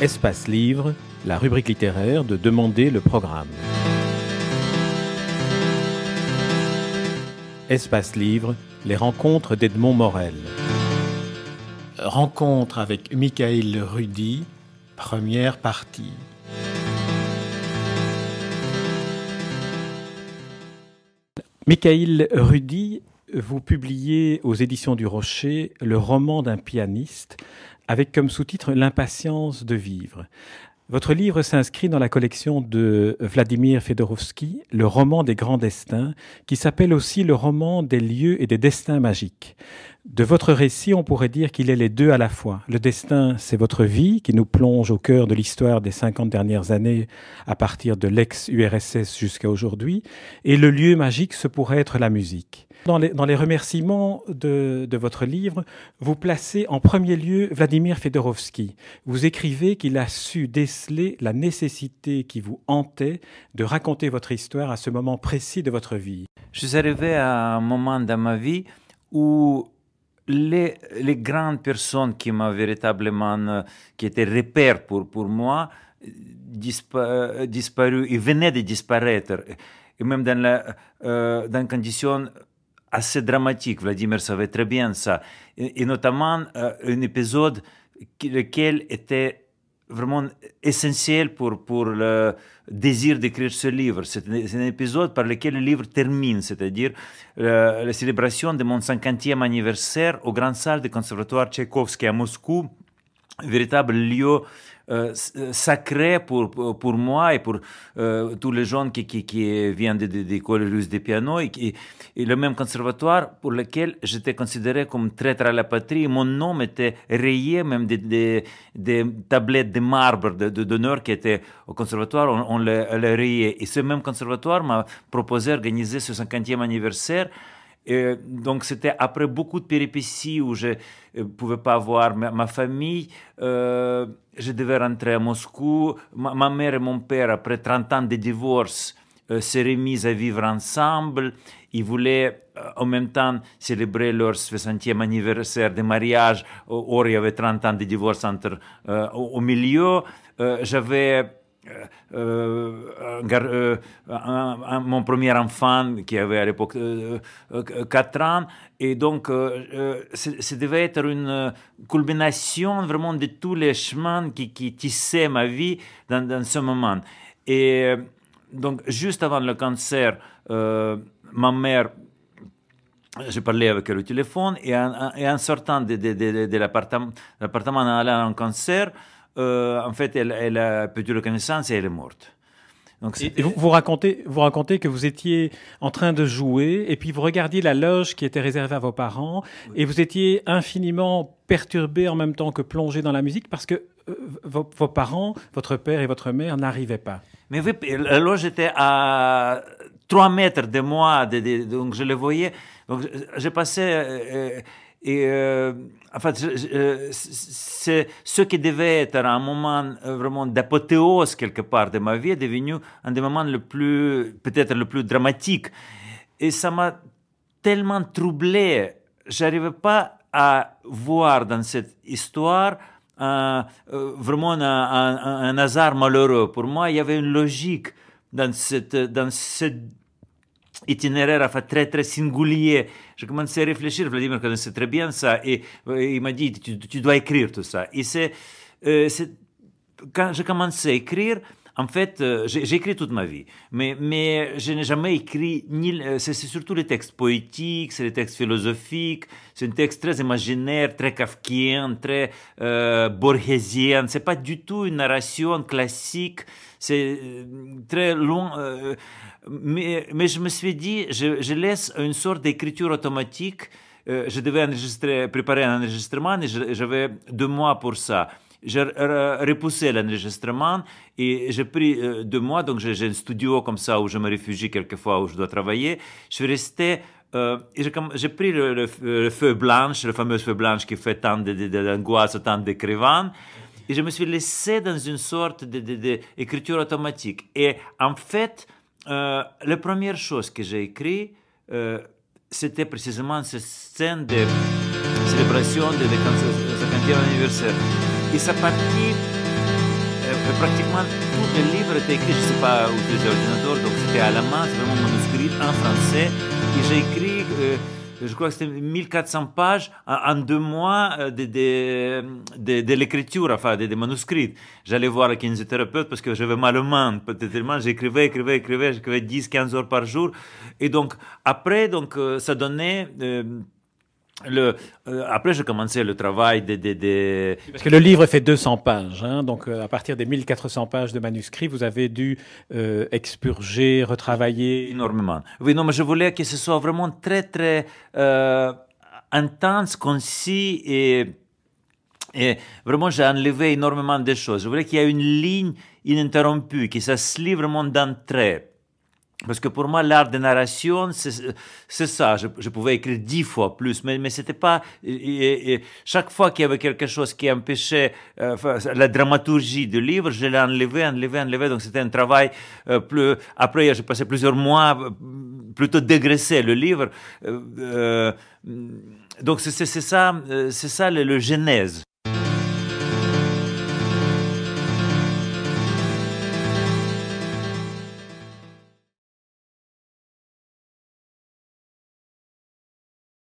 Espace Livre, la rubrique littéraire de Demander le programme. Espace Livre, les rencontres d'Edmond Morel. Rencontre avec Michael Rudy, première partie. Michael Rudy, vous publiez aux éditions du Rocher le roman d'un pianiste avec comme sous-titre L'impatience de vivre. Votre livre s'inscrit dans la collection de Vladimir Fedorovski, Le roman des grands destins, qui s'appelle aussi le roman des lieux et des destins magiques. De votre récit, on pourrait dire qu'il est les deux à la fois. Le destin, c'est votre vie qui nous plonge au cœur de l'histoire des 50 dernières années à partir de l'ex-URSS jusqu'à aujourd'hui. Et le lieu magique, ce pourrait être la musique. Dans les, remerciements de, de, votre livre, vous placez en premier lieu Vladimir Fedorovski. Vous écrivez qu'il a su déceler la nécessité qui vous hantait de raconter votre histoire à ce moment précis de votre vie. Je suis arrivé à un moment dans ma vie où les, les grandes personnes qui m'ont véritablement, qui étaient repères pour, pour moi, dispa, disparu, ils venaient de disparaître. Et même dans, la, euh, dans condition assez dramatique. Vladimir savait très bien ça. Et, notamment euh, un épisode lequel était vraiment essentiel pour, pour le désir d'écrire ce livre. C'est un, épisode par lequel le livre termine, c'est-à-dire euh, la célébration de mon 50e anniversaire au Grand Salle du Conservatoire Tchaïkovski à Moscou, véritable lieu euh, sacré pour, pour moi et pour euh, tous les gens qui, qui, viennent de, de, de piano et, le même conservatoire pour lequel j'étais considéré comme traître à la patrie. Mon nom était rayé, même des, des, des tablettes de marbre de, de, d'honneur qui étaient au conservatoire, on, on les, les rayé. Et ce même conservatoire m'a proposé d'organiser ce 50e anniversaire et donc c'était après beaucoup de péripéties où je ne pouvais pas voir ma, famille. Euh, je devais rentrer à Moscou. Ma, mère et mon père, après 30 ans de divorce, euh, se remis à vivre ensemble. Ils voulaient euh, en même temps célébrer leur 60e anniversaire de mariage. Or, il y avait 30 ans de divorce entre, euh, au, milieu. J'avais euh, euh, un, un, mon premier enfant qui avait à l'époque euh, 4 ans. Et donc, ça devait être une culmination vraiment de tous les chemins qui, tissaient ma vie dans, ce moment. Et donc, juste avant le cancer, ma mère j'ai parlé avec elle au téléphone et en, sortant de, de, de, de l'appartement, en allant en concert, euh, en fait, elle, elle, a perdu la connaissance et elle est morte. Donc, et vous, vous, racontez, vous racontez que vous étiez en train de jouer et puis vous regardiez la loge qui était réservée à vos parents oui. et vous étiez infiniment perturbé en même temps que plongé dans la musique parce que euh, vos, vos, parents, votre père et votre mère n'arrivaient pas. Mais oui, la loge était à 3 mètres de moi, de, de, donc je le voyais. Donc j'ai passé... Euh, et euh, en fait, c'est ce qui devait être un moment euh, vraiment d'apothéose quelque part de ma vie est devenu un des moments le plus, peut-être le plus dramatique. Et ça m'a tellement troublé. J'arrivais pas à voir dans cette histoire un, euh, vraiment un, un, un, hasard malheureux. Pour moi, il y avait une logique dans cette, dans cette itinéraire enfin, très très singulier. J'ai commencé à réfléchir, Vladimir connaissait très bien ça, et, il m'a dit, tu, dois écrire tout ça. Et c'est, quand j'ai commencé à écrire, en fait, euh, j'ai écrit toute ma vie, mais, mais je n'ai jamais écrit, ni, euh, c'est surtout les textes poétiques, c'est les textes philosophiques, c'est un texte très imaginaire, très kafkien, très euh, borgésien, c'est pas du tout une narration classique, c'est euh, très long, euh, mais, je me suis dit, je, laisse une sorte d'écriture automatique, je devais enregistrer, préparer un enregistrement et j'avais deux mois pour ça j'ai repoussé l'enregistrement et j'ai pris euh, deux mois, donc j'ai un studio comme ça où je me réfugie quelquefois, où je dois travailler. Je suis resté euh, j'ai pris le, le, le, feu blanche, le fameux feu blanche qui fait tant d'angoisse, tant d'écrivains, et je me suis laissé dans une sorte d'écriture automatique. Et en fait, euh, la première chose que j'ai écrit, euh, c'était précisément cette scène de célébration de, de 50e anniversaire. Et ça partit pratiquement tous les livres étaient écrits, je ne sais pas, utiliser l'ordinateur, donc c'était à la main, c'est vraiment manuscrit en français. Et j'ai écrit, euh, je crois que c'était 1400 pages en, deux mois euh, de, de, de, l'écriture, enfin, des manuscrits. J'allais voir un kinésithérapeute parce que j'avais mal aux mains. Peut-être j'écrivais, écrivais, écrivais, j'écrivais 10, 15 heures par jour. Et donc, après, donc, euh, ça donnait, le, euh, après, j'ai commencé le travail des... De, Parce que le livre fait 200 pages, hein, donc euh, à partir des 1400 pages de manuscrits, vous avez dû euh, expurger, retravailler... Énormément. Oui, non, mais je voulais que ce soit vraiment très, très intense, concis et... Et vraiment, j'ai enlevé énormément de choses. Je voulais qu'il y ait une ligne ininterrompue, que ça se lit vraiment d'un trait. Parce que pour moi, l'art de narration, c'est ça. Je, pouvais écrire dix fois plus, mais, mais c'était pas. Et, chaque fois qu'il y avait quelque chose qui empêchait euh, la dramaturgie du livre, je l'ai enlevé, enlevé, enlevé. Donc c'était un travail euh, plus. Après, j'ai passé plusieurs mois euh, plutôt dégraisser le livre. donc c'est ça, c'est ça le, le genèse.